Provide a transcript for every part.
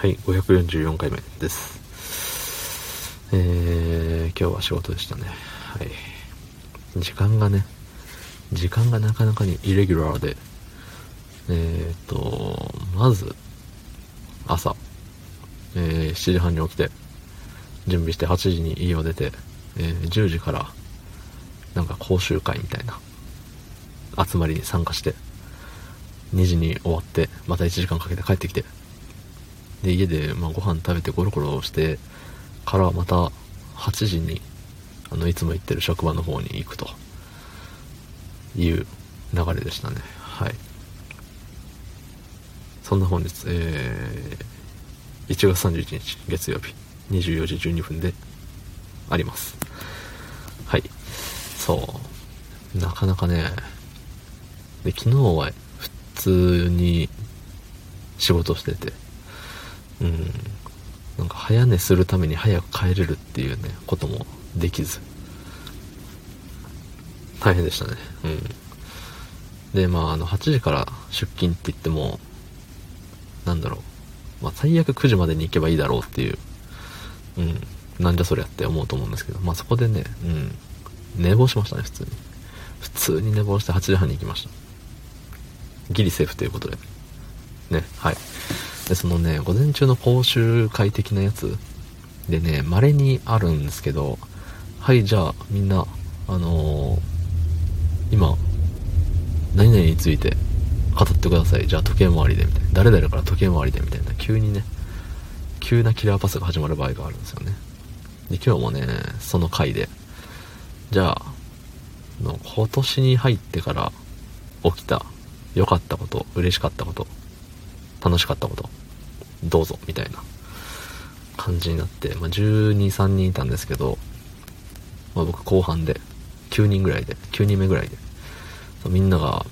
はい544回目です。えー、今日は仕事でしたね。はい。時間がね時間がなかなかにイレギュラーで。えーとまず朝、えー、7時半に起きて準備して8時に家を出て、えー、10時からなんか講習会みたいな集まりに参加して2時に終わってまた1時間かけて帰ってきてで家でまあご飯食べてゴロゴロしてからまた8時にあのいつも行ってる職場の方に行くという流れでしたね。はい。そんな本日、えー、1月31日月曜日24時12分であります。はい。そう。なかなかねで昨日は普通に仕事しててうん。なんか早寝するために早く帰れるっていうねこともできず。大変でしたね。うん。でまああの8時から出勤って言ってもなんだろう。まあ最悪9時までに行けばいいだろうっていう。うん。なんじゃそりゃって思うと思うんですけど。まあそこでねうん。寝坊しましたね普通に。普通に寝坊して8時半に行きました。ギリセーフということで。ねはい。でそのね午前中の講習会的なやつでね稀にあるんですけどはいじゃあみんなあのー、今何々について語ってください。じゃあ時計回りでみたいな。誰々から時計回りでみたいな。急にね急なキラーパスが始まる場合があるんですよね。で今日もねその回でじゃあの今年に入ってから起きた良かったこと嬉しかったこと楽しかったこと。どうぞ。みたいな。感じになって、まあ、12、3人いたんですけど、まあ、僕後半で。9人ぐらいで。9人目ぐらいで。みんなが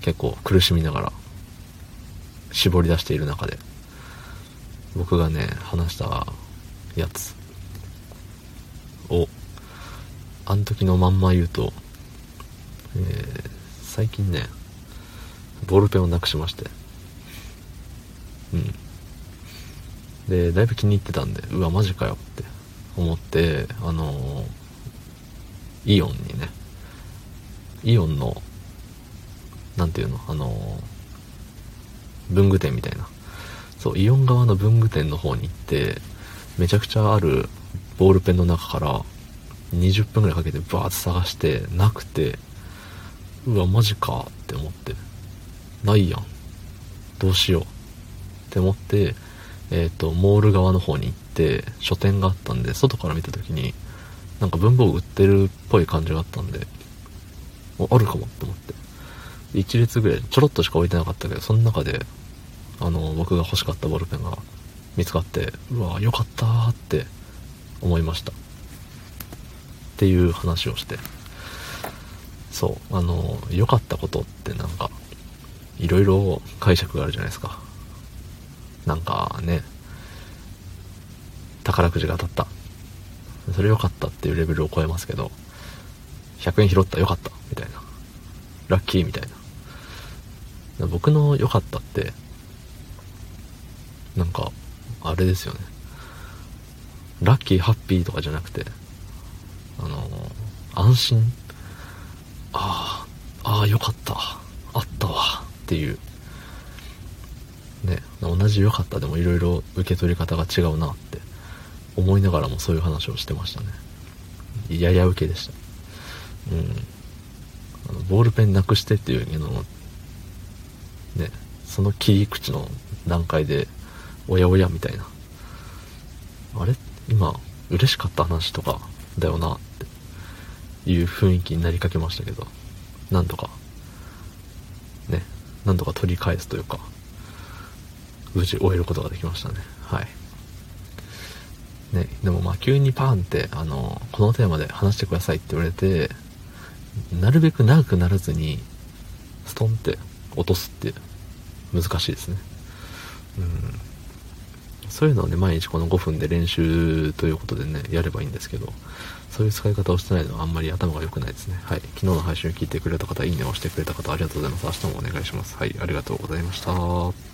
結構苦しみながら絞り出している中で。僕がね話したやつ。をあの時のまんま言うと、えー、最近ねボールペンをなくしまして。うん。でだいぶ気に入ってたんでうわマジかよって思ってあのー、イオンにねイオンの何ていうのあのー、文具店みたいな。そうイオン側の文具店の方に行ってめちゃくちゃあるボールペンの中から20分ぐらいかけてバーッと探してなくてうわマジかって思って。ないやん。どうしよう。って思ってえっ、ー、と、モール側の方に行って、書店があったんで、外から見た時に、なんか文房具売ってるっぽい感じがあったんで、あるかもって思って。1列ぐらいちょろっとしか置いてなかったけど、その中で、あの、僕が欲しかったボールペンが見つかって、うわ、よかったーって思いました。っていう話をして。そう、あの、良かったことってなんか、いろいろ解釈があるじゃないですか。なんかね、宝くじが当たった。それ良かったっていうレベルを超えますけど、100円拾った良かったみたいな。ラッキーみたいな。僕の良かったって、なんか、あれですよね。ラッキー、ハッピーとかじゃなくて、あの、安心ああ、ああ、よかった。あったわ。っていうね、同じ良かったでもいろいろ受け取り方が違うなって思いながらもそういう話をしてましたね。やや受けでした。うん。あのボールペンなくしてっていうのね、その切り口の段階で、おやおやみたいな。あれ？今、嬉しかった話とかだよなっていう雰囲気になりかけましたけど、なんとか、ね、なんとか取り返すというか、無事終えることができましたね。はい。ね、でもまあ急にパーンって、あの、このテーマで話してくださいって言われて、なるべく長くならずに、ストンって落とすって難しいですね。うん。そういうのをね、毎日この5分で練習ということでね、やればいいんですけど、そういう使い方をしてないのはあんまり頭が良くないですね。はい。昨日の配信を聞いてくれた方、いいねを押してくれた方、ありがとうございます。明日もお願いします。はい。ありがとうございました。